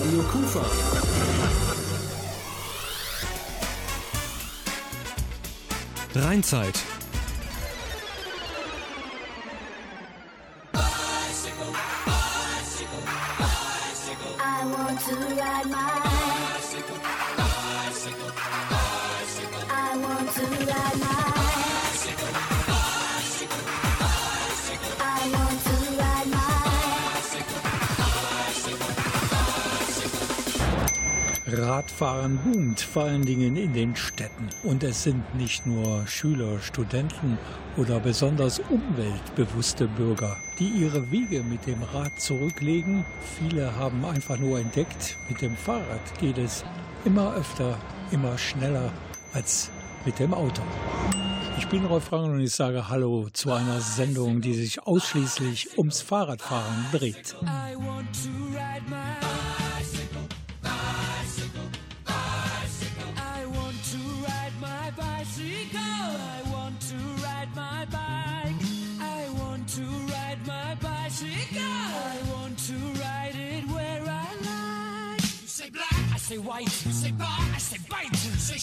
Radio Kufa. Rheinzeit. I want to ride my Radfahren boomt vor allen Dingen in den Städten. Und es sind nicht nur Schüler, Studenten oder besonders umweltbewusste Bürger, die ihre Wege mit dem Rad zurücklegen. Viele haben einfach nur entdeckt, mit dem Fahrrad geht es immer öfter, immer schneller als mit dem Auto. Ich bin Rolf Rangel und ich sage Hallo zu einer Sendung, die sich ausschließlich ums Fahrradfahren dreht.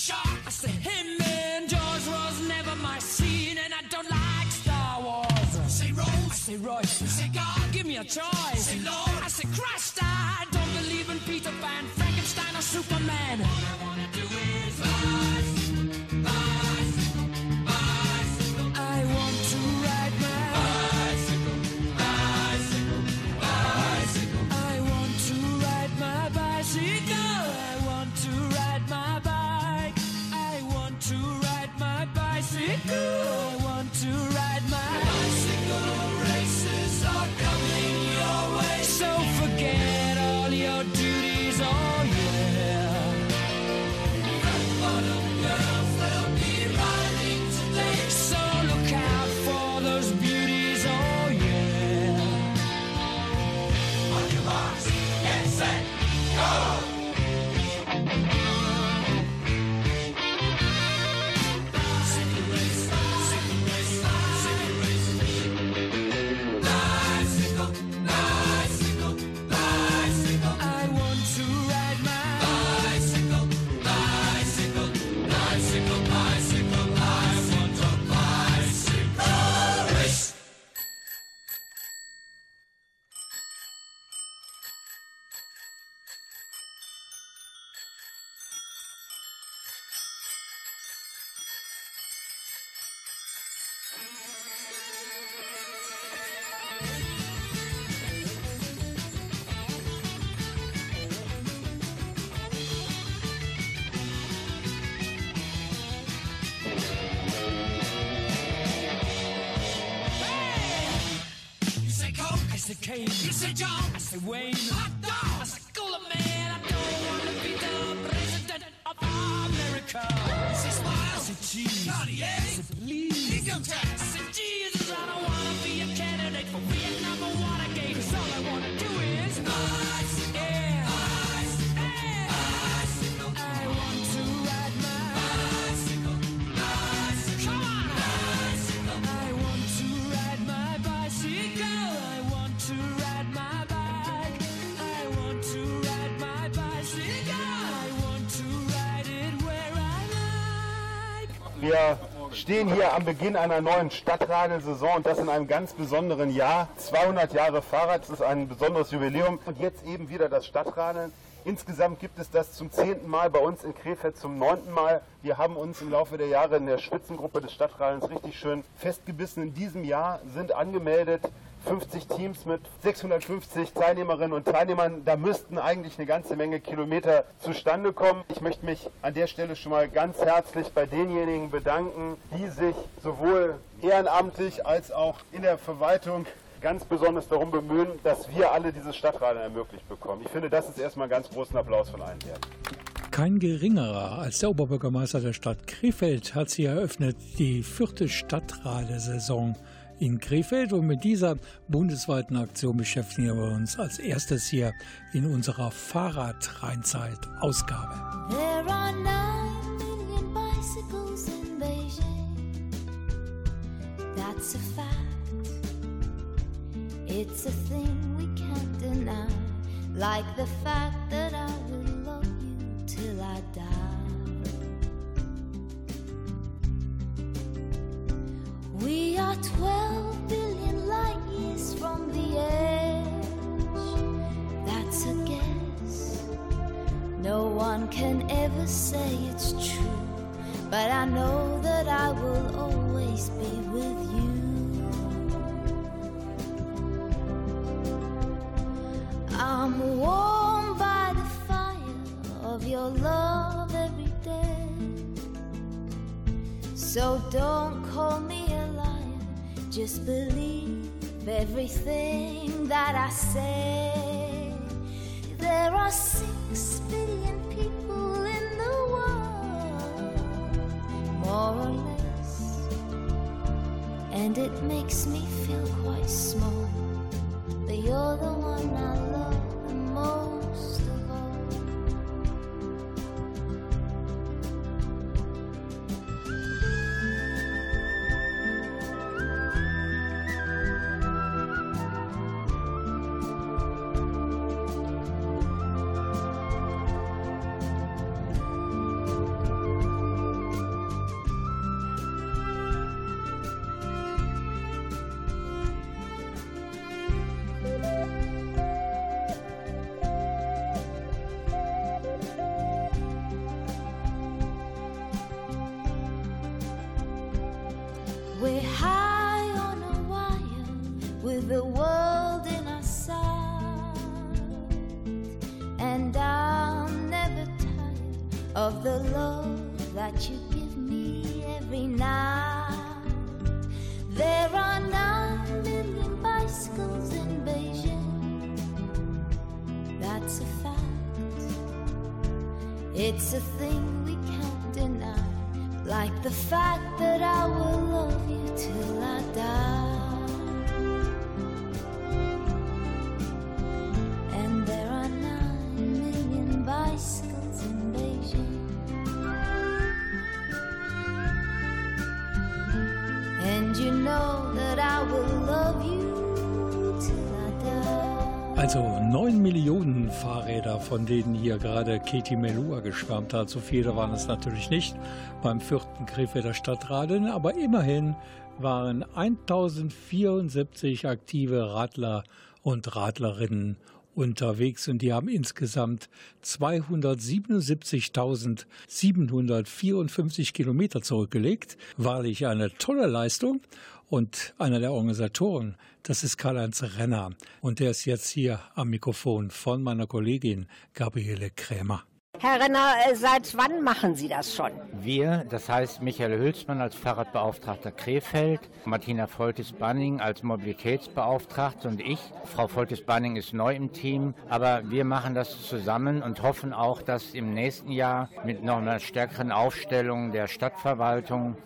Shark, I say him. And Jaws was never my scene, and I don't like Star Wars. Say Rose, I say Royce. Say God, give me a choice. Say Lord, I say Christ. I don't believe in Peter Pan, Frankenstein, or Superman. Kane. You say John, I say Wayne. Hot dog, I say Cooler Man. I don't wanna be the president of America. You say Smile, I say Cheese. Cartier, I say Please. Income tax, stehen hier am Beginn einer neuen Stadtradelsaison und das in einem ganz besonderen Jahr. 200 Jahre Fahrrad, das ist ein besonderes Jubiläum. Und jetzt eben wieder das Stadtradeln. Insgesamt gibt es das zum zehnten Mal bei uns in Krefeld zum neunten Mal. Wir haben uns im Laufe der Jahre in der Spitzengruppe des Stadtradelns richtig schön festgebissen. In diesem Jahr sind angemeldet 50 Teams mit 650 Teilnehmerinnen und Teilnehmern. Da müssten eigentlich eine ganze Menge Kilometer zustande kommen. Ich möchte mich an der Stelle schon mal ganz herzlich bei denjenigen bedanken, die sich sowohl ehrenamtlich als auch in der Verwaltung ganz besonders darum bemühen, dass wir alle dieses Stadtradeln ermöglicht bekommen. Ich finde, das ist erstmal einen ganz großen Applaus von allen wert. Kein geringerer als der Oberbürgermeister der Stadt Krefeld hat sie eröffnet, die vierte Stadtradesaison in Krefeld. Und mit dieser bundesweiten Aktion beschäftigen wir uns als erstes hier in unserer Fahrradrheinzeit-Ausgabe. There are nine million bicycles in Beijing. That's a fact. It's a thing we can't deny. like the fact that I will love you till I die. 12 billion light years from the edge. That's a guess. No one can ever say it's true, but I know that I will always be with you. I'm warmed by the fire of your love every day. So don't call me just believe everything that I say. There are six billion people in the world, more or less, and it makes me feel quite small. We're high on a wire with the world in our sight. And I'm never tired of the love that you give me every night. There are nine million bicycles in Beijing. That's a fact. It's a thing. Like the fact that I will love you till I die. Von denen hier gerade Katie Melua geschwärmt hat. So viele waren es natürlich nicht beim vierten Krefelder Stadtradeln, aber immerhin waren 1074 aktive Radler und Radlerinnen unterwegs und die haben insgesamt 277.754 Kilometer zurückgelegt. Wahrlich eine tolle Leistung. Und einer der Organisatoren, das ist Karl-Heinz Renner. Und der ist jetzt hier am Mikrofon von meiner Kollegin Gabriele Krämer. Herr Renner, äh, seit wann machen Sie das schon? Wir, das heißt Michael Hülsmann als Fahrradbeauftragter Krefeld, Martina Foltis-Banning als Mobilitätsbeauftragte und ich. Frau Foltis-Banning ist neu im Team, aber wir machen das zusammen und hoffen auch, dass im nächsten Jahr mit noch einer stärkeren Aufstellung der Stadtverwaltung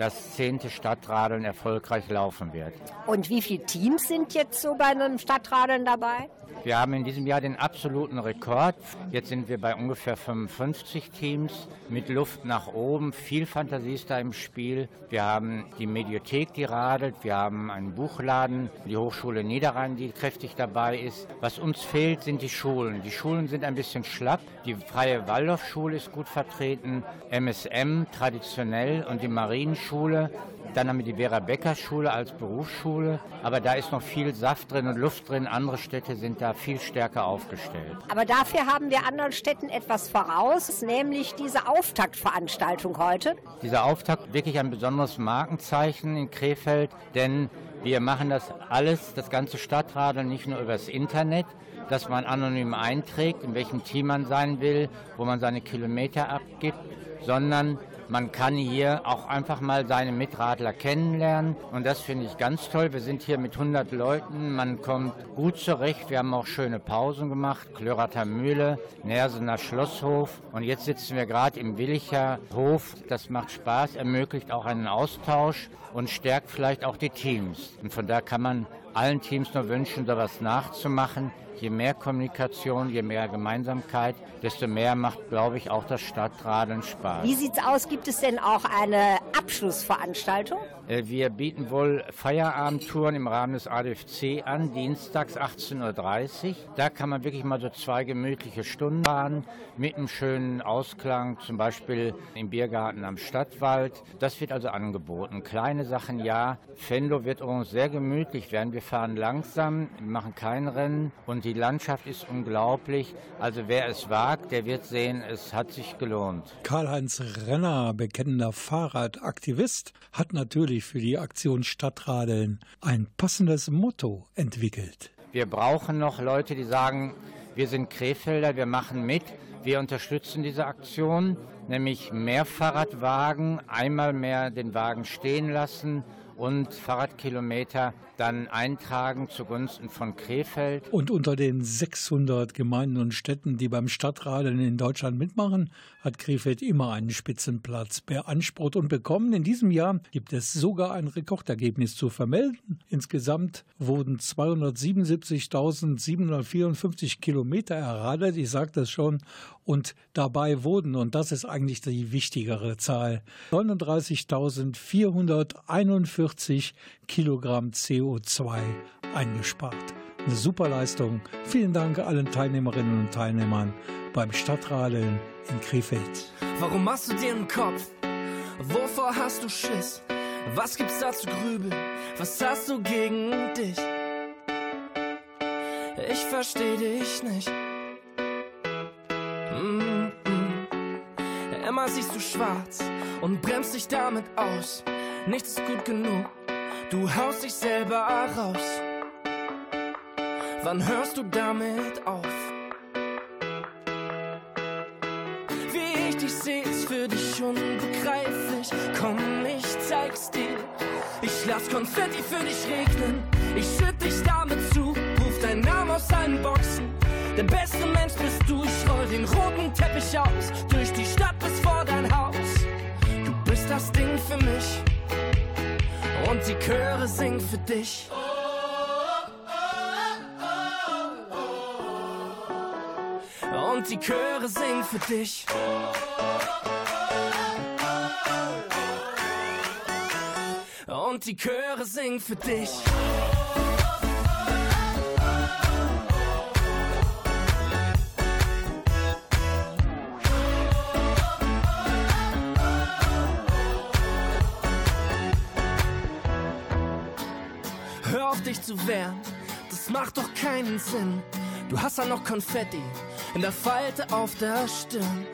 das zehnte Stadtradeln erfolgreich laufen wird. Und wie viele Teams sind jetzt so bei einem Stadtradeln dabei? Wir haben in diesem Jahr den absoluten Rekord. Jetzt sind wir bei ungefähr 55 Teams mit Luft nach oben. Viel Fantasie ist da im Spiel. Wir haben die Mediothek, die radelt. Wir haben einen Buchladen, die Hochschule Niederrhein, die kräftig dabei ist. Was uns fehlt, sind die Schulen. Die Schulen sind ein bisschen schlapp. Die Freie Waldorfschule ist gut vertreten. MSM traditionell und die Marienschule. Dann haben wir die Vera-Becker-Schule als Berufsschule. Aber da ist noch viel Saft drin und Luft drin. Andere Städte sind da viel stärker aufgestellt. Aber dafür haben wir anderen Städten etwas voraus, nämlich diese Auftaktveranstaltung heute. Dieser Auftakt wirklich ein besonderes Markenzeichen in Krefeld, denn wir machen das alles, das ganze Stadtradeln, nicht nur übers Internet, dass man anonym einträgt, in welchem Team man sein will, wo man seine Kilometer abgibt, sondern man kann hier auch einfach mal seine Mitradler kennenlernen und das finde ich ganz toll. Wir sind hier mit 100 Leuten, man kommt gut zurecht. Wir haben auch schöne Pausen gemacht, Klörater Mühle, Nersener Schlosshof und jetzt sitzen wir gerade im Willicher Hof. Das macht Spaß, ermöglicht auch einen Austausch und stärkt vielleicht auch die Teams. Und von da kann man allen Teams nur wünschen, da was nachzumachen. Je mehr Kommunikation, je mehr Gemeinsamkeit, desto mehr macht, glaube ich, auch das Stadtradeln Spaß. Wie sieht's aus? Gibt es denn auch eine Abschlussveranstaltung? Äh, wir bieten wohl Feierabendtouren im Rahmen des ADFC an, dienstags 18.30 Uhr. Da kann man wirklich mal so zwei gemütliche Stunden fahren mit einem schönen Ausklang, zum Beispiel im Biergarten am Stadtwald. Das wird also angeboten. Kleine Sachen ja. Fenlo wird uns sehr gemütlich werden. Wir fahren langsam, machen kein Rennen und die Landschaft ist unglaublich. Also wer es wagt, der wird sehen, es hat sich gelohnt. Karl-Heinz Renner, bekennender Fahrradaktivist, hat natürlich für die Aktion Stadtradeln ein passendes Motto entwickelt. Wir brauchen noch Leute, die sagen, wir sind Krefelder, wir machen mit, wir unterstützen diese Aktion, nämlich mehr Fahrradwagen, einmal mehr den Wagen stehen lassen und Fahrradkilometer dann eintragen zugunsten von Krefeld. Und unter den 600 Gemeinden und Städten, die beim Stadtradeln in Deutschland mitmachen, hat Krefeld immer einen Spitzenplatz beansprucht und bekommen. In diesem Jahr gibt es sogar ein Rekordergebnis zu vermelden. Insgesamt wurden 277.754 Kilometer erradelt. Ich sage das schon. Und dabei wurden, und das ist eigentlich die wichtigere Zahl, 39.441 Kilogramm CO2 eingespart. Eine super Leistung. Vielen Dank allen Teilnehmerinnen und Teilnehmern beim Stadtradeln in Krefeld. Warum machst du dir einen Kopf? Wovor hast du Schiss? Was gibt's da zu grübeln? Was hast du gegen dich? Ich versteh dich nicht. Mm -mm. Immer siehst du schwarz und bremst dich damit aus. Nichts ist gut genug. Du haust dich selber raus. Wann hörst du damit auf? Wie ich dich seh, ist für dich unbegreiflich. Komm, ich zeig's dir. Ich lass Konfetti für dich regnen. Ich schütt dich damit zu. Ruf deinen Namen aus allen Boxen. Der beste Mensch bist du. Ich roll den roten Teppich aus. Durch die Stadt bis vor dein Haus. Du bist das Ding für mich und die Chöre singen für dich. Und die Chöre singen für dich. Und die Chöre singen für dich. Zu wehren, das macht doch keinen Sinn. Du hast ja noch Konfetti in der Falte auf der Stirn.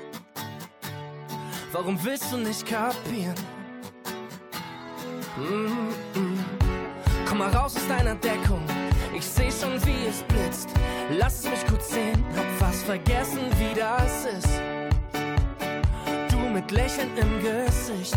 Warum willst du nicht kapieren? Mm -mm. Komm mal raus aus deiner Deckung. Ich seh schon, wie es blitzt. Lass mich kurz sehen, hab fast vergessen, wie das ist. Du mit Lächeln im Gesicht.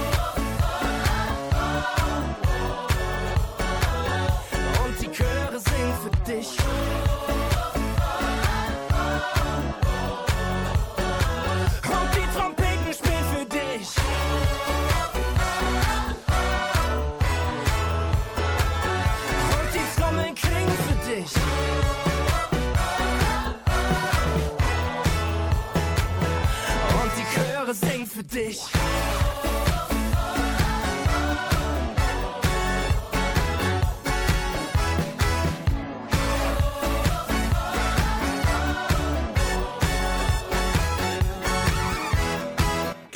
Dich. Und die Trompeten spielen für dich.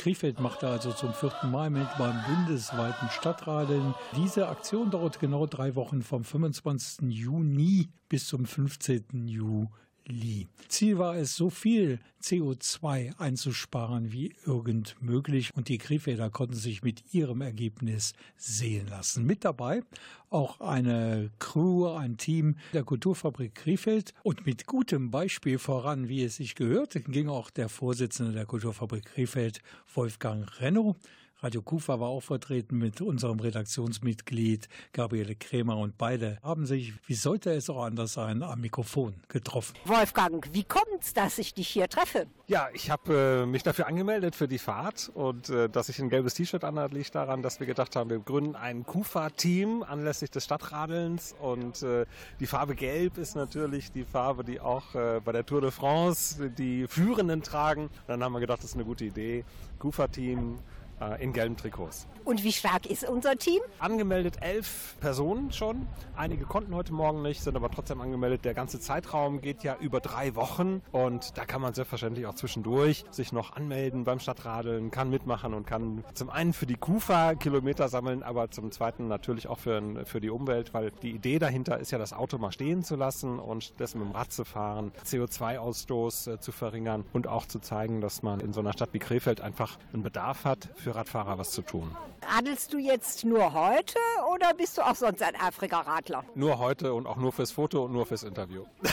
Krefeld machte also zum vierten Mal mit beim bundesweiten Stadtradeln. Diese Aktion dauert genau drei Wochen vom 25. Juni bis zum 15. Juli. Lee. Ziel war es, so viel CO2 einzusparen wie irgend möglich und die Krefelder konnten sich mit ihrem Ergebnis sehen lassen. Mit dabei auch eine Crew, ein Team der Kulturfabrik Krefeld und mit gutem Beispiel voran, wie es sich gehört, ging auch der Vorsitzende der Kulturfabrik Krefeld, Wolfgang Renno. Radio Kufa war auch vertreten mit unserem Redaktionsmitglied Gabriele Krämer und beide haben sich, wie sollte es auch anders sein, am Mikrofon getroffen. Wolfgang, wie kommt's, dass ich dich hier treffe? Ja, ich habe äh, mich dafür angemeldet für die Fahrt und äh, dass ich ein gelbes T-Shirt anhat, liegt daran, dass wir gedacht haben, wir gründen ein Kufa-Team anlässlich des Stadtradelns und äh, die Farbe Gelb ist natürlich die Farbe, die auch äh, bei der Tour de France die Führenden tragen. Dann haben wir gedacht, das ist eine gute Idee. Kufa-Team äh, in gelben Trikots. Und wie stark ist unser Team? Angemeldet elf Personen schon. Einige konnten heute Morgen nicht, sind aber trotzdem angemeldet. Der ganze Zeitraum geht ja über drei Wochen und da kann man selbstverständlich auch zwischendurch sich noch anmelden beim Stadtradeln, kann mitmachen und kann zum einen für die Kufa Kilometer sammeln, aber zum zweiten natürlich auch für, für die Umwelt, weil die Idee dahinter ist ja, das Auto mal stehen zu lassen und stattdessen mit dem Rad zu fahren, CO2-Ausstoß äh, zu verringern und auch zu zeigen, dass man in so einer Stadt wie Krefeld einfach einen Bedarf hat, für Radfahrer was zu tun. Radelst du jetzt nur heute oder bist du auch sonst ein Afrika-Radler? Nur heute und auch nur fürs Foto und nur fürs Interview.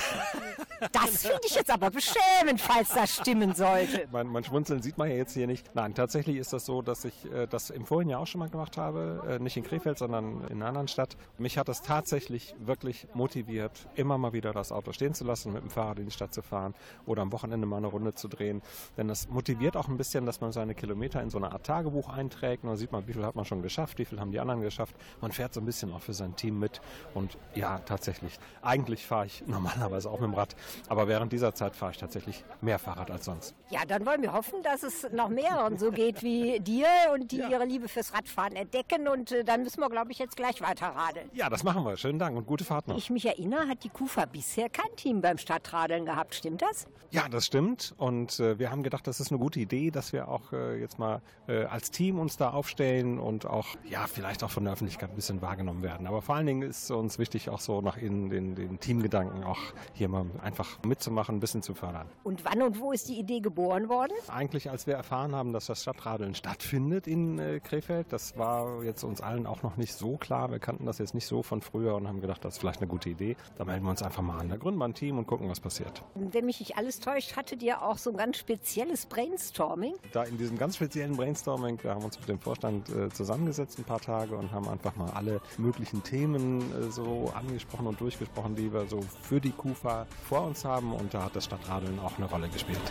Das finde ich jetzt aber beschämend, falls das stimmen sollte. Mein, mein, Schmunzeln sieht man ja jetzt hier nicht. Nein, tatsächlich ist das so, dass ich äh, das im vorigen Jahr auch schon mal gemacht habe. Äh, nicht in Krefeld, sondern in einer anderen Stadt. Mich hat das tatsächlich wirklich motiviert, immer mal wieder das Auto stehen zu lassen, mit dem Fahrrad in die Stadt zu fahren oder am Wochenende mal eine Runde zu drehen. Denn das motiviert auch ein bisschen, dass man seine Kilometer in so eine Art Tagebuch einträgt. Und dann sieht man, wie viel hat man schon geschafft, wie viel haben die anderen geschafft. Man fährt so ein bisschen auch für sein Team mit. Und ja, tatsächlich. Eigentlich fahre ich normalerweise auch mit dem Rad. Aber während dieser Zeit fahre ich tatsächlich mehr Fahrrad als sonst. Ja, dann wollen wir hoffen, dass es noch mehreren so geht wie dir und die ja. ihre Liebe fürs Radfahren entdecken. Und äh, dann müssen wir, glaube ich, jetzt gleich weiter radeln. Ja, das machen wir. Schönen Dank und gute Fahrt noch. Ich mich erinnere, hat die Kufa bisher kein Team beim Stadtradeln gehabt. Stimmt das? Ja, das stimmt. Und äh, wir haben gedacht, das ist eine gute Idee, dass wir auch äh, jetzt mal äh, als Team uns da aufstellen und auch, ja, vielleicht auch von der Öffentlichkeit ein bisschen wahrgenommen werden. Aber vor allen Dingen ist uns wichtig, auch so nach innen den, den Teamgedanken auch hier mal einfach mitzumachen, ein bisschen zu fördern. Und wann und wo ist die Idee geboren worden? Eigentlich, als wir erfahren haben, dass das Stadtradeln stattfindet in äh, Krefeld, das war jetzt uns allen auch noch nicht so klar. Wir kannten das jetzt nicht so von früher und haben gedacht, das ist vielleicht eine gute Idee. Da melden wir uns einfach mal an. Da gründen wir ein Team und gucken, was passiert. Wenn mich nicht alles täuscht, hattet ihr auch so ein ganz spezielles Brainstorming? Da in diesem ganz speziellen Brainstorming, wir haben uns mit dem Vorstand äh, zusammengesetzt ein paar Tage und haben einfach mal alle möglichen Themen äh, so angesprochen und durchgesprochen, die wir so für die KUFA vor uns haben. Und da hat das Stadtradeln auch eine Rolle gespielt.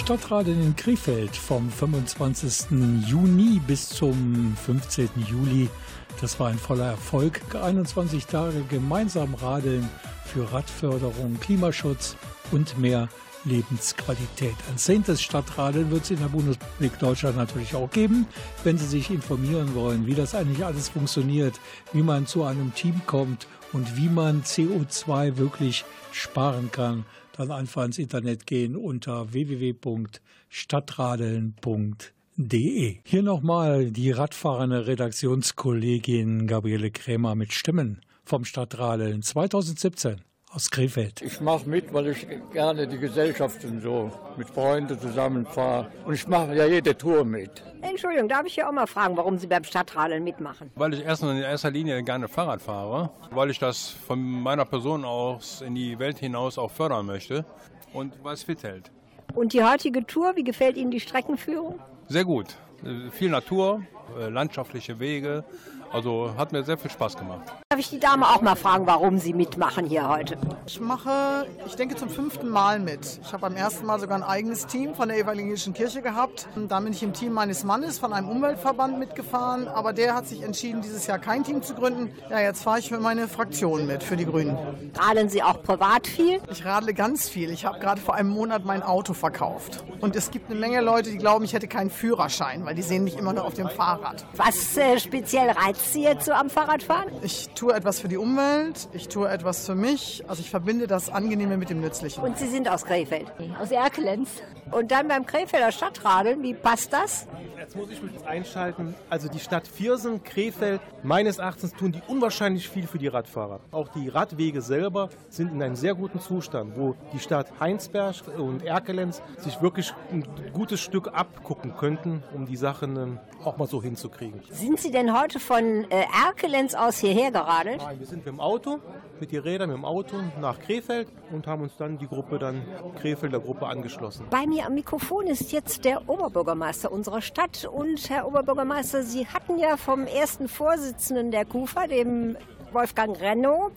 Das Stadtradeln in Krefeld vom 25. Juni bis zum 15. Juli, das war ein voller Erfolg. 21 Tage gemeinsam radeln für Radförderung, Klimaschutz und mehr Lebensqualität. Ein zehntes Stadtradeln wird es in der Bundesrepublik Deutschland natürlich auch geben. Wenn Sie sich informieren wollen, wie das eigentlich alles funktioniert, wie man zu einem Team kommt und wie man CO2 wirklich sparen kann, dann einfach ins Internet gehen unter www.stadtradeln.de. Hier nochmal die radfahrende Redaktionskollegin Gabriele Krämer mit Stimmen vom Stadtradeln 2017 aus Krefeld. Ich mache mit, weil ich gerne die Gesellschaften so mit Freunden zusammenfahre. Und ich mache ja jede Tour mit. Entschuldigung, darf ich hier auch mal fragen, warum Sie beim Stadtradeln mitmachen? Weil ich erstens in erster Linie gerne Fahrrad fahre, weil ich das von meiner Person aus in die Welt hinaus auch fördern möchte und weil es fit hält. Und die heutige Tour, wie gefällt Ihnen die Streckenführung? Sehr gut. Äh, Viel Natur, äh, landschaftliche Wege. Also hat mir sehr viel Spaß gemacht. Darf ich die Dame auch mal fragen, warum Sie mitmachen hier heute? Ich mache, ich denke, zum fünften Mal mit. Ich habe beim ersten Mal sogar ein eigenes Team von der Evangelischen Kirche gehabt. Und dann bin ich im Team meines Mannes von einem Umweltverband mitgefahren. Aber der hat sich entschieden, dieses Jahr kein Team zu gründen. Ja, jetzt fahre ich für meine Fraktion mit, für die Grünen. Radeln Sie auch privat viel? Ich radle ganz viel. Ich habe gerade vor einem Monat mein Auto verkauft. Und es gibt eine Menge Leute, die glauben, ich hätte keinen Führerschein, weil die sehen mich immer nur auf dem Fahrrad. Was äh, speziell reizt Sie jetzt so am Fahrradfahren? Ich tue etwas für die Umwelt, ich tue etwas für mich. Also ich verbinde das Angenehme mit dem Nützlichen. Und Sie sind aus Krefeld. Aus Erkelenz. Und dann beim Krefelder Stadtradeln, wie passt das? Jetzt muss ich mich einschalten. Also die Stadt Viersen, Krefeld, meines Erachtens tun die unwahrscheinlich viel für die Radfahrer. Auch die Radwege selber sind in einem sehr guten Zustand, wo die Stadt Heinsberg und Erkelenz sich wirklich ein gutes Stück abgucken könnten, um die Sachen ähm, auch mal so hinzukriegen. Sind Sie denn heute von äh, Erkelenz aus hierher geradelt? Nein, wir sind mit dem Auto, mit den Rädern mit dem Auto nach Krefeld und haben uns dann die Gruppe dann Krefelder Gruppe angeschlossen. Bei mir am Mikrofon ist jetzt der Oberbürgermeister unserer Stadt. Und Herr Oberbürgermeister, Sie hatten ja vom ersten Vorsitzenden der KUFA, dem Wolfgang Renno,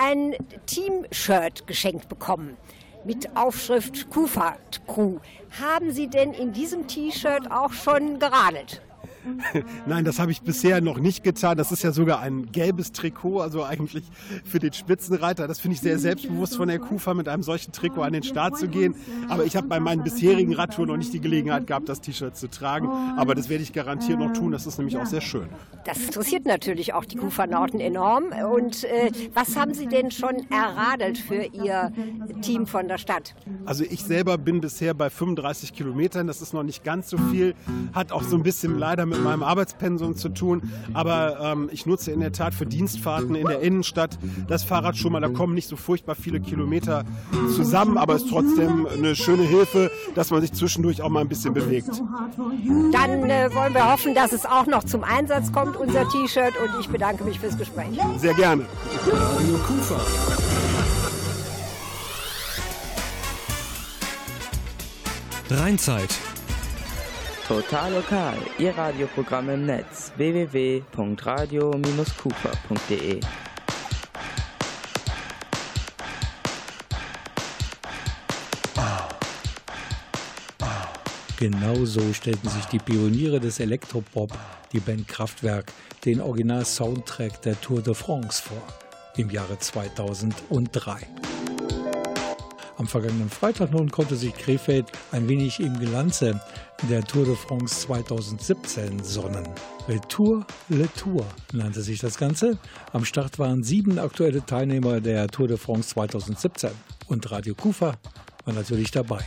ein Team-Shirt geschenkt bekommen mit Aufschrift KUFA Crew. Haben Sie denn in diesem T-Shirt auch schon geradelt? Nein, das habe ich bisher noch nicht getan. Das ist ja sogar ein gelbes Trikot, also eigentlich für den Spitzenreiter. Das finde ich sehr selbstbewusst von der KUFA, mit einem solchen Trikot an den Start zu gehen. Aber ich habe bei meinen bisherigen Radtouren noch nicht die Gelegenheit gehabt, das T-Shirt zu tragen. Aber das werde ich garantiert noch tun. Das ist nämlich auch sehr schön. Das interessiert natürlich auch die KUFA-Nauten enorm. Und äh, was haben Sie denn schon erradelt für Ihr Team von der Stadt? Also ich selber bin bisher bei 35 Kilometern. Das ist noch nicht ganz so viel. Hat auch so ein bisschen leider mit meinem Arbeitspensum zu tun. Aber ähm, ich nutze in der Tat für Dienstfahrten in der Innenstadt das Fahrrad schon mal. Da kommen nicht so furchtbar viele Kilometer zusammen, aber es ist trotzdem eine schöne Hilfe, dass man sich zwischendurch auch mal ein bisschen bewegt. Dann äh, wollen wir hoffen, dass es auch noch zum Einsatz kommt, unser T-Shirt. Und ich bedanke mich fürs Gespräch. Sehr gerne. Radio Kufa. Rheinzeit. Total lokal, Ihr Radioprogramm im Netz www.radio-kufa.de. Genau so stellten sich die Pioniere des Elektropop, die Band Kraftwerk, den Original-Soundtrack der Tour de France vor, im Jahre 2003. Am vergangenen Freitag nun konnte sich Krefeld ein wenig im Glanze der Tour de France 2017 sonnen. Retour Le Tour nannte sich das Ganze. Am Start waren sieben aktuelle Teilnehmer der Tour de France 2017 und Radio Kufa war natürlich dabei.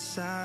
Inside.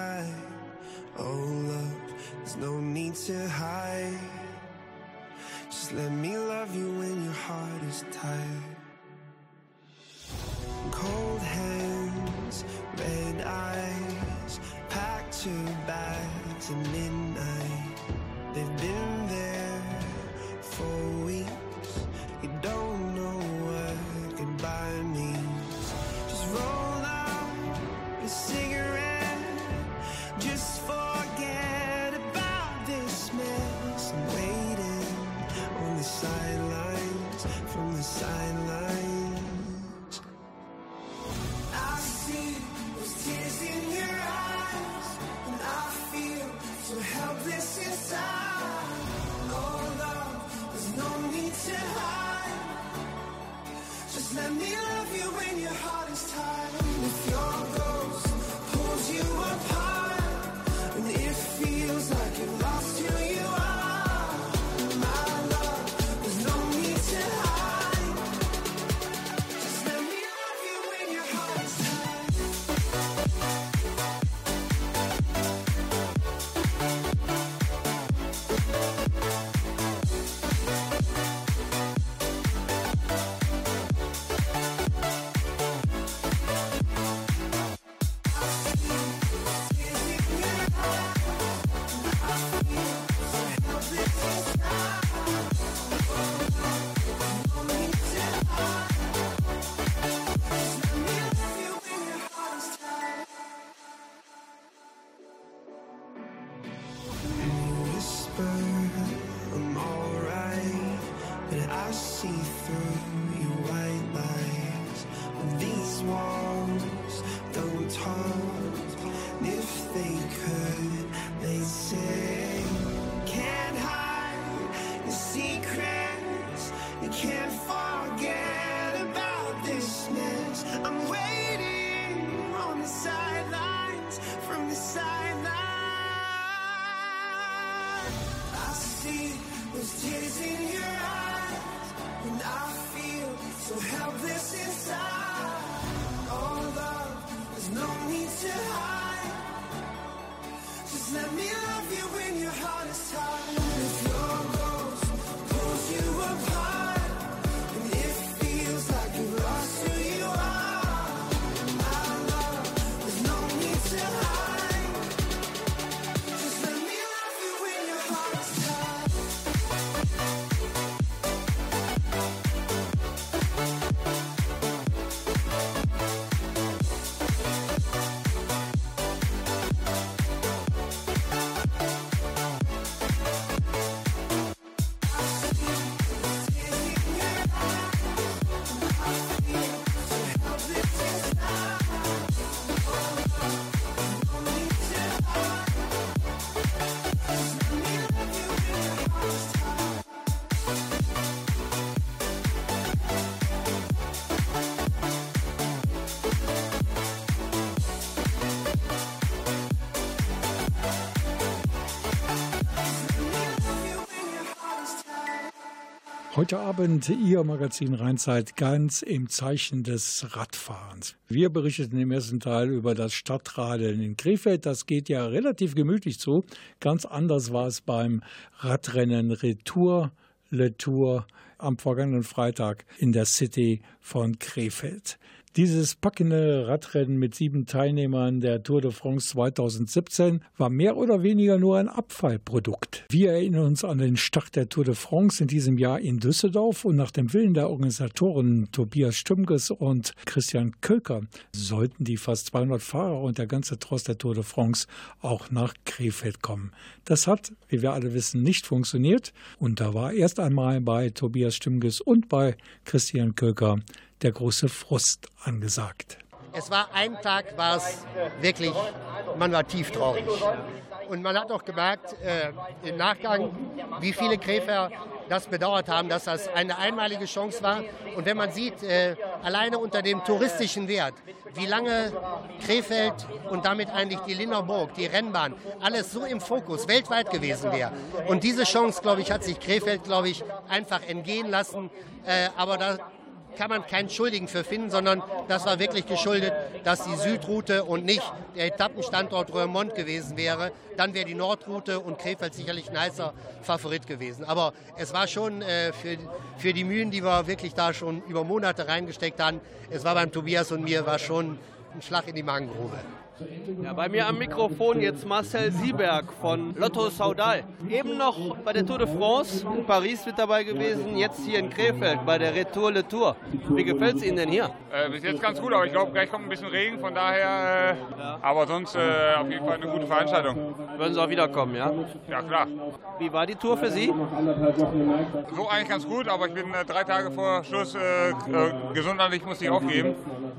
Heute Abend Ihr Magazin Rheinzeit ganz im Zeichen des Radfahrens. Wir berichteten im ersten Teil über das Stadtradeln in Krefeld. Das geht ja relativ gemütlich zu. Ganz anders war es beim Radrennen Retour, Le Tour am vergangenen Freitag in der City von Krefeld. Dieses packende Radrennen mit sieben Teilnehmern der Tour de France 2017 war mehr oder weniger nur ein Abfallprodukt. Wir erinnern uns an den Start der Tour de France in diesem Jahr in Düsseldorf und nach dem Willen der Organisatoren Tobias Stümges und Christian Kölker sollten die fast 200 Fahrer und der ganze Tross der Tour de France auch nach Krefeld kommen. Das hat, wie wir alle wissen, nicht funktioniert und da war erst einmal bei Tobias Stümges und bei Christian Kölker der große Frust angesagt. Es war ein Tag, war es wirklich, man war tief traurig. Und man hat auch gemerkt äh, im Nachgang, wie viele Gräfer das bedauert haben, dass das eine einmalige Chance war. Und wenn man sieht, äh, alleine unter dem touristischen Wert, wie lange Krefeld und damit eigentlich die Linderburg, die Rennbahn, alles so im Fokus weltweit gewesen wäre. Und diese Chance, glaube ich, hat sich Krefeld, glaube ich, einfach entgehen lassen. Äh, aber da kann man keinen Schuldigen für finden, sondern das war wirklich geschuldet, dass die Südroute und nicht der Etappenstandort Roermond gewesen wäre. Dann wäre die Nordroute und Krefeld sicherlich ein heißer Favorit gewesen. Aber es war schon äh, für, für die Mühen, die wir wirklich da schon über Monate reingesteckt haben, es war beim Tobias und mir war schon ein Schlag in die Magengrube. Ja, bei mir am Mikrofon jetzt Marcel Sieberg von Lotto Saudal. Eben noch bei der Tour de France in Paris mit dabei gewesen, jetzt hier in Krefeld bei der Retour Le Tour. Wie gefällt es Ihnen denn hier? Äh, bis jetzt ganz gut, aber ich glaube, gleich kommt ein bisschen Regen, von daher, äh, aber sonst äh, auf jeden Fall eine gute Veranstaltung. Würden Sie auch wiederkommen, ja? Ja, klar. Wie war die Tour für Sie? So eigentlich ganz gut, aber ich bin äh, drei Tage vor Schluss äh, äh, gesundheitlich musste ich aufgeben.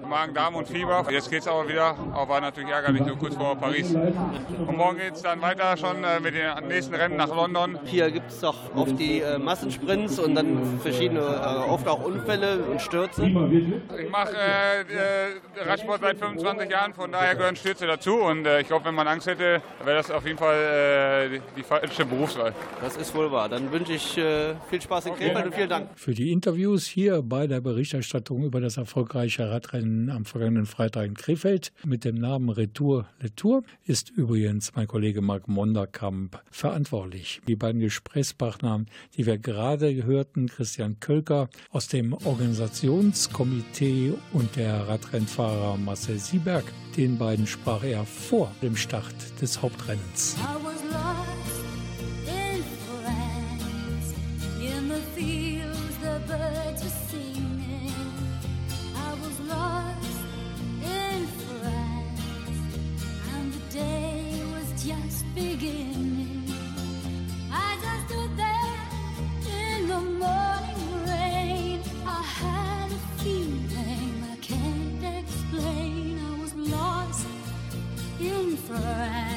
Magen, Darm und Fieber. Jetzt geht es aber wieder, aber war natürlich ärgerlich, so kurz vor Paris. Und morgen geht es dann weiter schon äh, mit den nächsten Rennen nach London. Hier gibt es doch oft die äh, Massensprints und dann verschiedene, äh, oft auch Unfälle und Stürze. Ich mache äh, äh, Radsport seit 25 Jahren, von daher gehören Stürze dazu. Und äh, ich glaube, wenn man Angst hätte, wäre das auf jeden Fall äh, die, die falsche Berufswahl. Das ist wohl wahr. Dann wünsche ich äh, viel Spaß in Krefeld und vielen Dank. Für die Interviews hier bei der Berichterstattung über das erfolgreiche Radrennen am vergangenen Freitag in Krefeld mit dem Namen Retour Le Tour ist übrigens mein Kollege Marc Monderkamp verantwortlich. Die beiden Gesprächspartner, die wir gerade hörten, Christian Kölker aus dem Organisationskomitee und der Radrennfahrer Marcel Sieberg, den beiden sprach er vor dem Start des Hauptrennens. In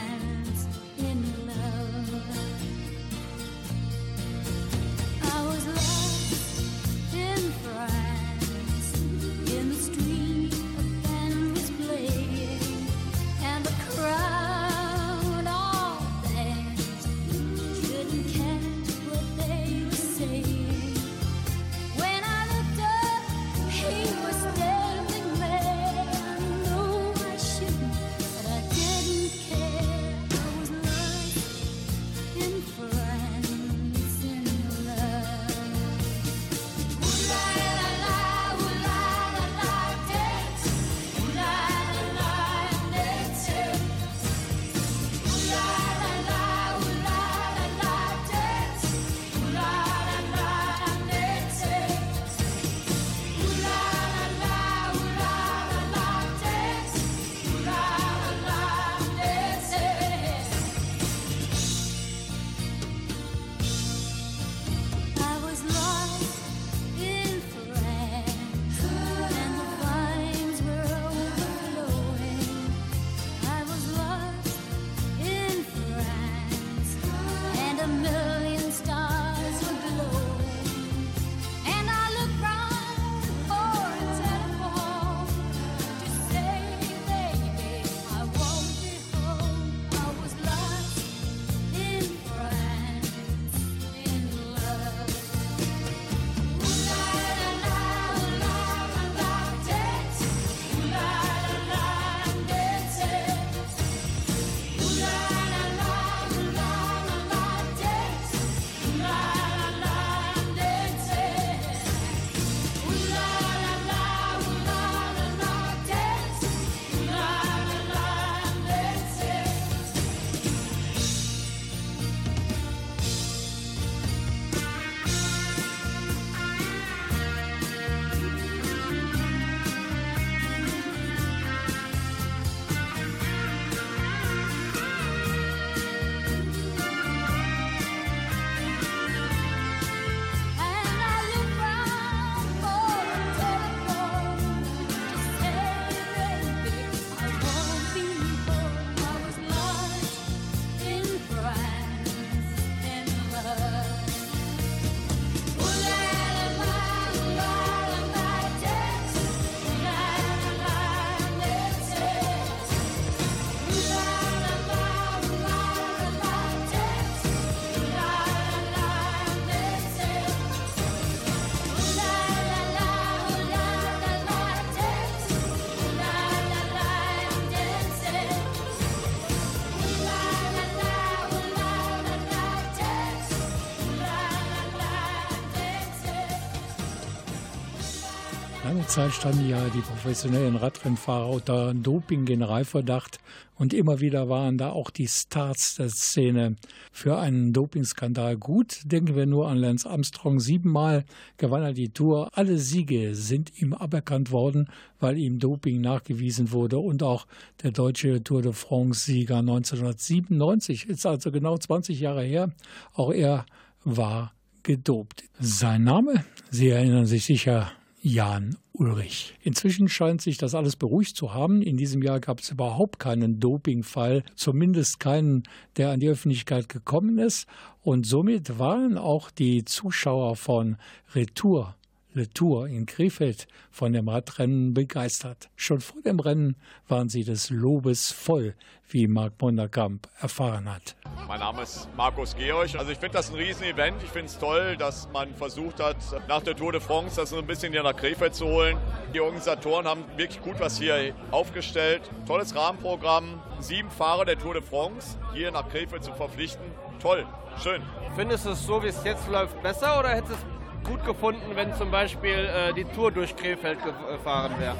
Zeit standen ja die professionellen Radrennfahrer unter Doping-Generalverdacht und immer wieder waren da auch die Starts der Szene für einen Dopingskandal gut. Denken wir nur an Lance Armstrong. Siebenmal gewann er die Tour. Alle Siege sind ihm aberkannt worden, weil ihm Doping nachgewiesen wurde. Und auch der deutsche Tour de France-Sieger 1997 ist also genau 20 Jahre her. Auch er war gedopt. Sein Name, Sie erinnern sich sicher, Jan Ulrich. Inzwischen scheint sich das alles beruhigt zu haben. In diesem Jahr gab es überhaupt keinen Dopingfall, zumindest keinen, der an die Öffentlichkeit gekommen ist. Und somit waren auch die Zuschauer von Retour Le Tour in Krefeld von dem Radrennen begeistert. Schon vor dem Rennen waren sie des Lobes voll, wie Marc Monderkamp erfahren hat. Mein Name ist Markus Georg. Also ich finde das ein Riesenevent. Ich finde es toll, dass man versucht hat, nach der Tour de France das so ein bisschen hier nach Krefeld zu holen. Die Organisatoren haben wirklich gut was hier aufgestellt. Tolles Rahmenprogramm. Sieben Fahrer der Tour de France hier nach Krefeld zu verpflichten. Toll, schön. Findest du es so, wie es jetzt läuft, besser oder hättest du es gut gefunden, wenn zum Beispiel äh, die Tour durch Krefeld gefahren wäre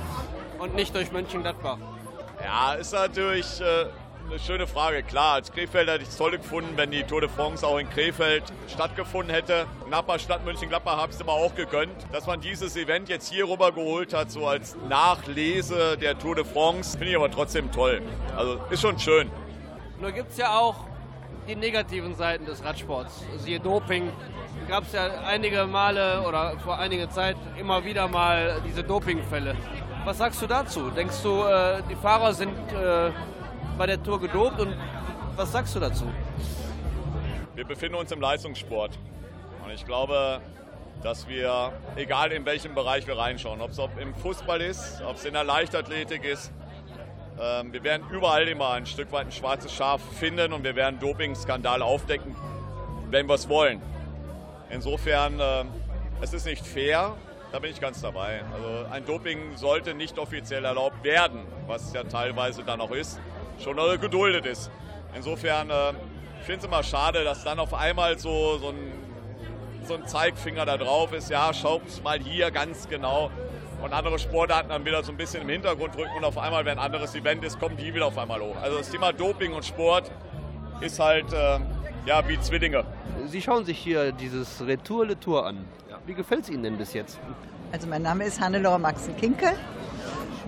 und nicht durch Mönchengladbach? Ja, ist natürlich äh, eine schöne Frage. Klar, als Krefeld hätte ich es toll gefunden, wenn die Tour de France auch in Krefeld stattgefunden hätte. Nachbarstadt Mönchengladbach habe ich es immer auch gegönnt. Dass man dieses Event jetzt hier rüber geholt hat, so als Nachlese der Tour de France, finde ich aber trotzdem toll. Also ist schon schön. Nur gibt es ja auch die negativen Seiten des Radsports. Siehe Doping, gab es ja einige Male oder vor einiger Zeit immer wieder mal diese Dopingfälle. Was sagst du dazu? Denkst du, äh, die Fahrer sind äh, bei der Tour gedopt und was sagst du dazu? Wir befinden uns im Leistungssport und ich glaube, dass wir, egal in welchem Bereich wir reinschauen, ob es im Fußball ist, ob es in der Leichtathletik ist, ähm, wir werden überall immer ein Stück weit ein schwarzes Schaf finden und wir werden Dopingskandale aufdecken, wenn wir es wollen. Insofern, äh, es ist nicht fair, da bin ich ganz dabei. Also ein Doping sollte nicht offiziell erlaubt werden, was ja teilweise dann auch ist, schon geduldet ist. Insofern, äh, ich finde es immer schade, dass dann auf einmal so, so, ein, so ein Zeigfinger da drauf ist. Ja, schaut mal hier ganz genau. Und andere Sportarten dann wieder so ein bisschen im Hintergrund rücken und auf einmal, wenn ein anderes Event ist, kommen die wieder auf einmal hoch. Also das Thema Doping und Sport ist halt äh, ja, wie Zwillinge. Sie schauen sich hier dieses Retour Le Tour an. Wie gefällt es Ihnen denn bis jetzt? Also mein Name ist Hannelore Maxen-Kinkel.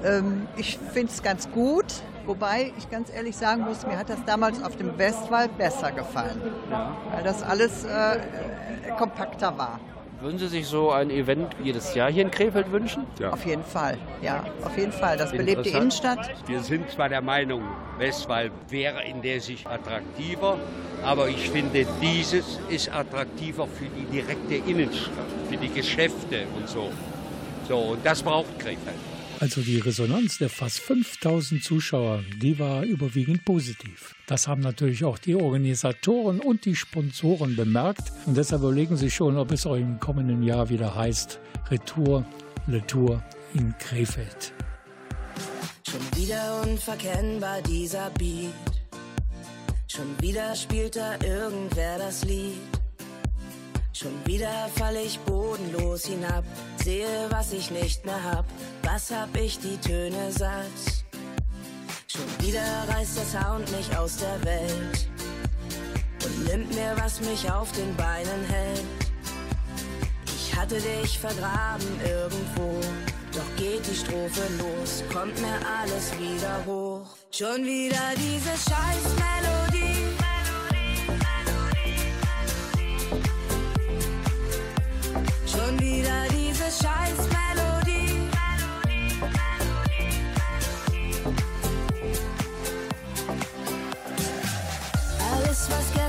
Ähm, ich finde es ganz gut, wobei ich ganz ehrlich sagen muss, mir hat das damals auf dem Westwall besser gefallen, ja. weil das alles äh, kompakter war. Würden Sie sich so ein Event jedes Jahr hier in Krefeld wünschen? Ja. Auf jeden Fall, ja, auf jeden Fall. Das belebt die Innenstadt. Wir sind zwar der Meinung, Westwall wäre in der Sicht attraktiver, aber ich finde, dieses ist attraktiver für die direkte Innenstadt, für die Geschäfte und so. So, und das braucht Krefeld. Also die Resonanz der fast 5000 Zuschauer, die war überwiegend positiv. Das haben natürlich auch die Organisatoren und die Sponsoren bemerkt. Und deshalb überlegen sie schon, ob es auch im kommenden Jahr wieder heißt Retour, Le Tour in Krefeld. Schon wieder unverkennbar dieser Beat. Schon wieder spielt da irgendwer das Lied. Schon wieder fall ich bodenlos hinab, sehe, was ich nicht mehr hab. Was hab ich die Töne satt? Schon wieder reißt der Sound mich aus der Welt und nimmt mir, was mich auf den Beinen hält. Ich hatte dich vergraben irgendwo, doch geht die Strophe los, kommt mir alles wieder hoch. Schon wieder diese scheiß Melodie. Alles, was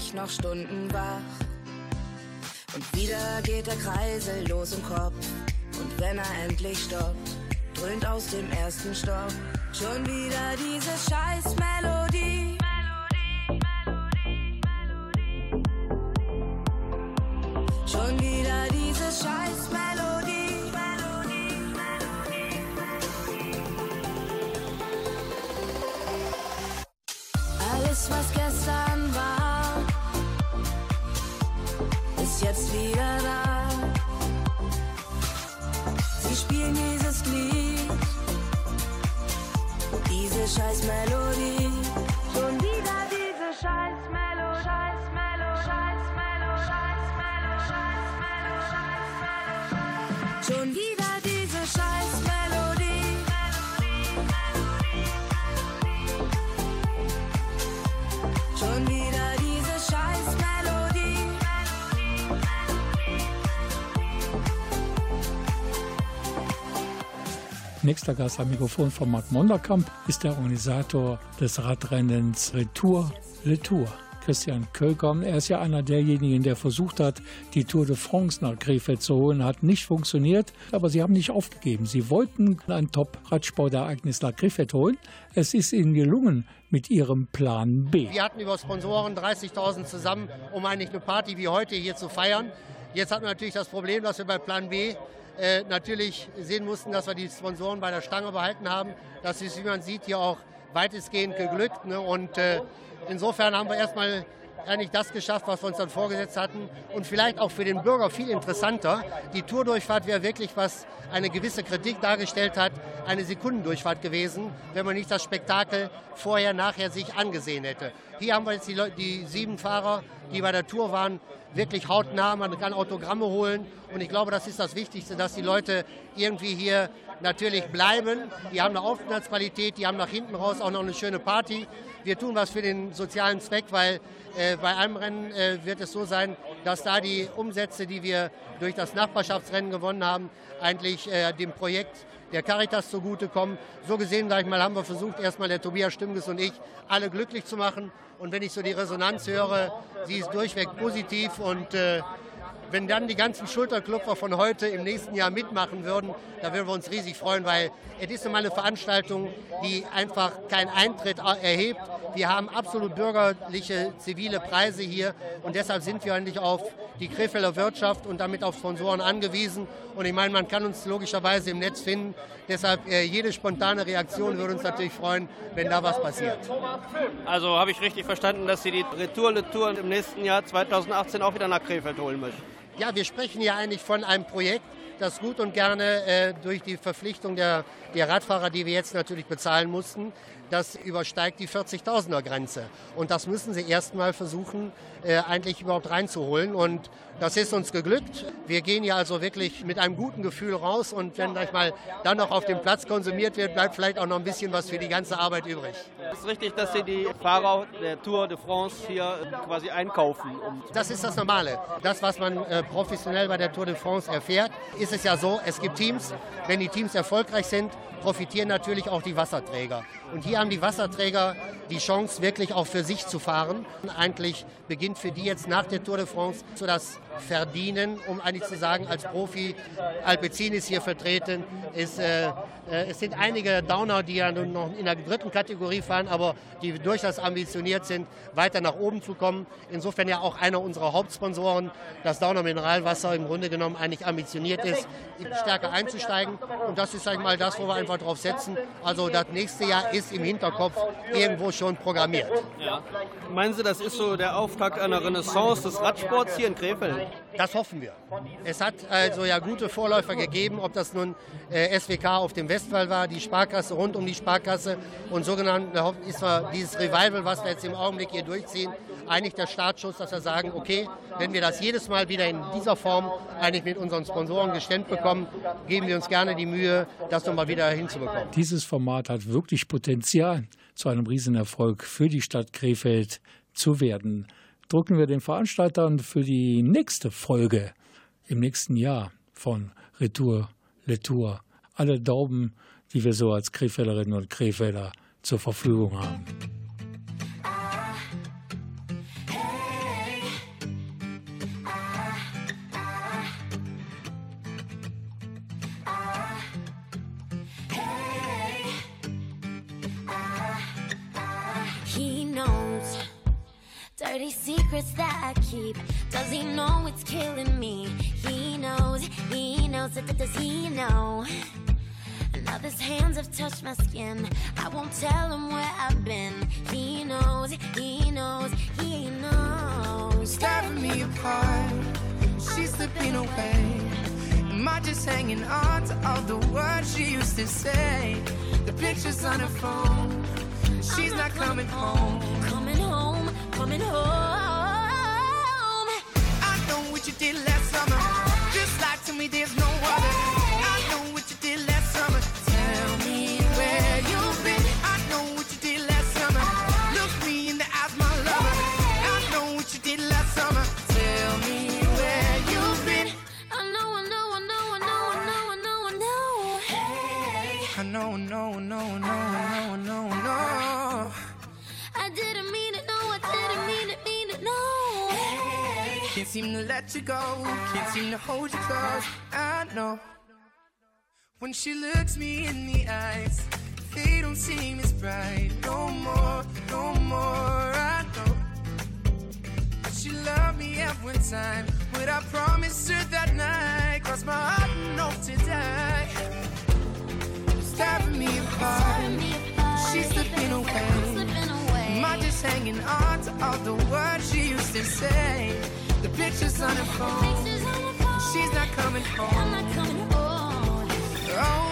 mich noch Stunden wach. Und wieder geht der Kreisel los im Kopf. Und wenn er endlich stoppt, dröhnt aus dem ersten Stock schon wieder diese scheiß. Nächster Gast am Mikrofon von Marc Monderkamp ist der Organisator des Radrennens Retour Le Tour. Christian Kölker. Er ist ja einer derjenigen, der versucht hat, die Tour de France nach Krefeld zu holen. Hat nicht funktioniert, aber sie haben nicht aufgegeben. Sie wollten ein Top-Radsportereignis nach Krefeld holen. Es ist ihnen gelungen mit ihrem Plan B. Wir hatten über Sponsoren 30.000 zusammen, um eigentlich eine Party wie heute hier zu feiern. Jetzt hatten wir natürlich das Problem, dass wir bei Plan B äh, natürlich sehen mussten, dass wir die Sponsoren bei der Stange behalten haben. Das ist, wie man sieht, hier auch weitestgehend geglückt. Ne? Und äh, insofern haben wir erstmal eigentlich das geschafft, was wir uns dann vorgesetzt hatten. Und vielleicht auch für den Bürger viel interessanter. Die Tourdurchfahrt wäre wirklich, was eine gewisse Kritik dargestellt hat, eine Sekundendurchfahrt gewesen, wenn man nicht das Spektakel vorher, nachher sich angesehen hätte. Hier haben wir jetzt die, die sieben Fahrer, die bei der Tour waren, wirklich hautnah. Man kann Autogramme holen. Und ich glaube, das ist das Wichtigste, dass die Leute irgendwie hier natürlich bleiben. Die haben eine Aufenthaltsqualität, die haben nach hinten raus auch noch eine schöne Party. Wir tun was für den sozialen Zweck, weil äh, bei einem Rennen äh, wird es so sein, dass da die Umsätze, die wir durch das Nachbarschaftsrennen gewonnen haben, eigentlich äh, dem Projekt der Caritas zugutekommen. So gesehen, sag ich mal, haben wir versucht, erstmal der Tobias Stimmges und ich, alle glücklich zu machen. Und wenn ich so die Resonanz höre, sie ist durchweg positiv und äh, wenn dann die ganzen Schulterklopfer von heute im nächsten Jahr mitmachen würden, da würden wir uns riesig freuen, weil es ist immer eine Veranstaltung, die einfach keinen Eintritt erhebt. Wir haben absolut bürgerliche, zivile Preise hier und deshalb sind wir eigentlich auf die Krefelder Wirtschaft und damit auf Sponsoren angewiesen. Und ich meine, man kann uns logischerweise im Netz finden. Deshalb äh, jede spontane Reaktion würde uns natürlich freuen, wenn da was passiert. Also habe ich richtig verstanden, dass Sie die Retour Le Tour im nächsten Jahr 2018 auch wieder nach Krefeld holen möchten? Ja, wir sprechen ja eigentlich von einem Projekt, das gut und gerne äh, durch die Verpflichtung der, der Radfahrer, die wir jetzt natürlich bezahlen mussten, das übersteigt die 40.000er Grenze. Und das müssen sie erstmal versuchen, äh, eigentlich überhaupt reinzuholen. Und das ist uns geglückt. Wir gehen ja also wirklich mit einem guten Gefühl raus. Und wenn gleich mal dann noch auf dem Platz konsumiert wird, bleibt vielleicht auch noch ein bisschen was für die ganze Arbeit übrig. Ist richtig, dass Sie die Fahrer der Tour de France hier quasi einkaufen? Um Das ist das Normale. Das, was man äh, professionell bei der Tour de France erfährt, ist es ja so, es gibt Teams. Wenn die Teams erfolgreich sind, profitieren natürlich auch die Wasserträger. Und hier haben die Wasserträger die Chance, wirklich auch für sich zu fahren. Eigentlich beginnt für die jetzt nach der Tour de France so das Verdienen, um eigentlich zu sagen, als Profi, Alpecin ist hier vertreten. Ist, äh, äh, es sind einige Downer, die ja nun noch in der dritten Kategorie fahren, aber die durchaus ambitioniert sind, weiter nach oben zu kommen. Insofern ja auch einer unserer Hauptsponsoren, das Downer Mineralwasser, im Grunde genommen eigentlich ambitioniert ist, stärker einzusteigen. Und das ist, sag ich mal, das, wo wir einfach drauf setzen. Also das nächste Jahr ist im Hinterkopf irgendwo schon programmiert. Ja. Meinen Sie, das ist so der Auftakt einer Renaissance des Radsports hier in Krefeld? Das hoffen wir. Es hat also ja gute Vorläufer gegeben, ob das nun äh, SWK auf dem Westwall war, die Sparkasse rund um die Sparkasse und sogenannten ist wir dieses Revival, was wir jetzt im Augenblick hier durchziehen, eigentlich der Startschuss, dass wir sagen, okay, wenn wir das jedes Mal wieder in dieser Form eigentlich mit unseren Sponsoren gestemmt bekommen, geben wir uns gerne die Mühe, das nochmal wieder hinzubekommen. Dieses Format hat wirklich Potenzial, zu einem Riesenerfolg für die Stadt Krefeld zu werden. Drücken wir den Veranstaltern für die nächste Folge im nächsten Jahr von Retour, Letour alle Daumen, die wir so als Krefelderinnen und Krefelder zur Verfügung haben. Dirty secrets that I keep. Does he know it's killing me? He knows, he knows, does he know? Another's hands have touched my skin. I won't tell him where I've been. He knows, he knows, he knows. Tearing me apart, she's slipping away. Am I just hanging on to all the words she used to say? The pictures on her phone, she's not coming home. Coming home. I know what you did last summer. Just lie to me, there's no other. Seem to let you go. Can't seem to hold you close. I know. When she looks me in the eyes, they don't seem as bright. No more, no more. I know. But She loved me at one time. What I promised her that night. Cross my heart and hope to die. Stabbing me apart. She's slipping away. Am I just hanging on to all the words she used to say? The pictures on her phone. She's not coming home. Oh, nah, nah,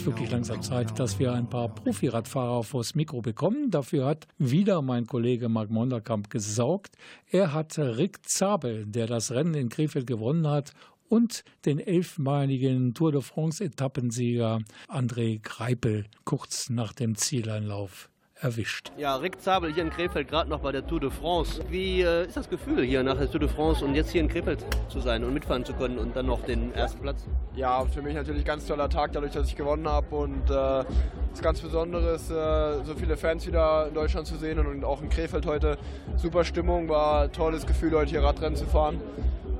es wirklich langsam Zeit, dass wir ein paar Profiradfahrer vors Mikro bekommen. Dafür hat wieder mein Kollege Marc Monderkamp gesorgt. Er hat Rick Zabel, der das Rennen in Krefeld gewonnen hat, und den elfmaligen Tour de France-Etappensieger André Greipel kurz nach dem Zieleinlauf erwischt. Ja, Rick Zabel hier in Krefeld, gerade noch bei der Tour de France. Wie äh, ist das Gefühl, hier nach der Tour de France und jetzt hier in Krefeld zu sein und mitfahren zu können und dann noch den ersten Platz? Ja, für mich natürlich ein ganz toller Tag, dadurch, dass ich gewonnen habe und äh, es ganz Besonderes, äh, so viele Fans wieder in Deutschland zu sehen und auch in Krefeld heute. Super Stimmung, war ein tolles Gefühl, heute hier Radrennen zu fahren.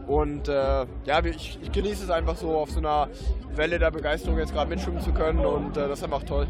Und äh, ja, ich, ich genieße es einfach so, auf so einer Welle der Begeisterung jetzt gerade mitschwimmen zu können und äh, das ist einfach toll.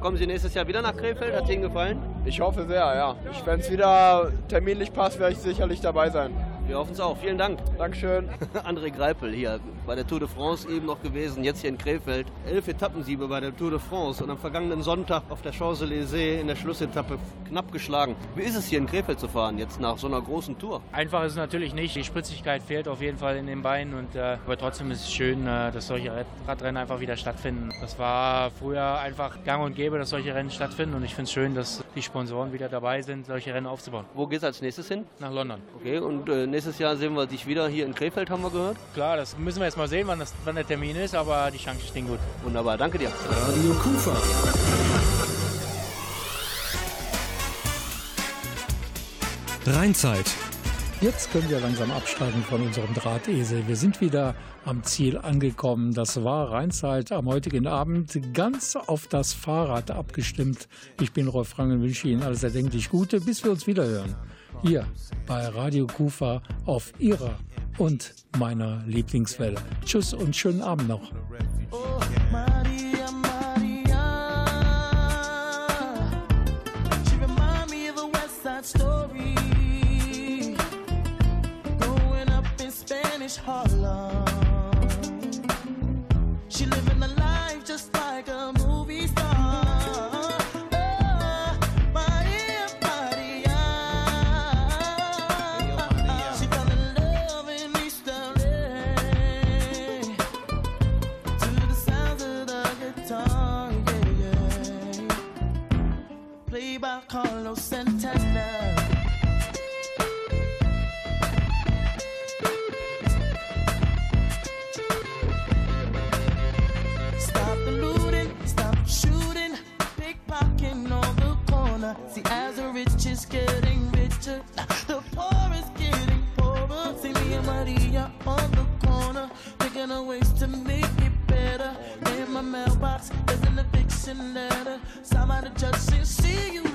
Kommen Sie nächstes Jahr wieder nach Krefeld? Hat Ihnen gefallen? Ich hoffe sehr, ja. Wenn es wieder terminlich passt, werde ich sicherlich dabei sein. Wir hoffen es auch. Vielen Dank. Dankeschön. André Greipel hier bei der Tour de France eben noch gewesen, jetzt hier in Krefeld. Elf Etappensiege bei der Tour de France und am vergangenen Sonntag auf der Champs-Élysées in der Schlussetappe knapp geschlagen. Wie ist es hier in Krefeld zu fahren, jetzt nach so einer großen Tour? Einfach ist es natürlich nicht. Die Spritzigkeit fehlt auf jeden Fall in den Beinen. Und, äh, aber trotzdem ist es schön, äh, dass solche Rad Radrennen einfach wieder stattfinden. Das war früher einfach gang und gäbe, dass solche Rennen stattfinden. Und ich finde es schön, dass die Sponsoren wieder dabei sind, solche Rennen aufzubauen. Wo geht es als nächstes hin? Nach London. Okay, und äh, nächstes Jahr sehen wir dich wieder hier in Krefeld, haben wir gehört? Klar, das müssen wir jetzt mal sehen, wann, das, wann der Termin ist, aber die Chancen stehen gut. Wunderbar, danke dir. Radio Kufa. Rheinzeit. Jetzt können wir langsam absteigen von unserem Drahtesel. Wir sind wieder am Ziel angekommen. Das war Rheinzeit am heutigen Abend ganz auf das Fahrrad abgestimmt. Ich bin Rolf Frank und wünsche Ihnen alles erdenklich Gute, bis wir uns wieder hören. Hier bei Radio Kufa auf Ihrer und meiner Lieblingswelle. Tschüss und schönen Abend noch. Maria. She remind me of Played by Carlos Santana. Stop the looting, stop shooting, pickpocketing on the corner. See, as the rich is getting richer, the poor is getting poorer. See me and Maria on the corner, thinking of ways to make it better. In my mailbox. There's an eviction Somebody just see you.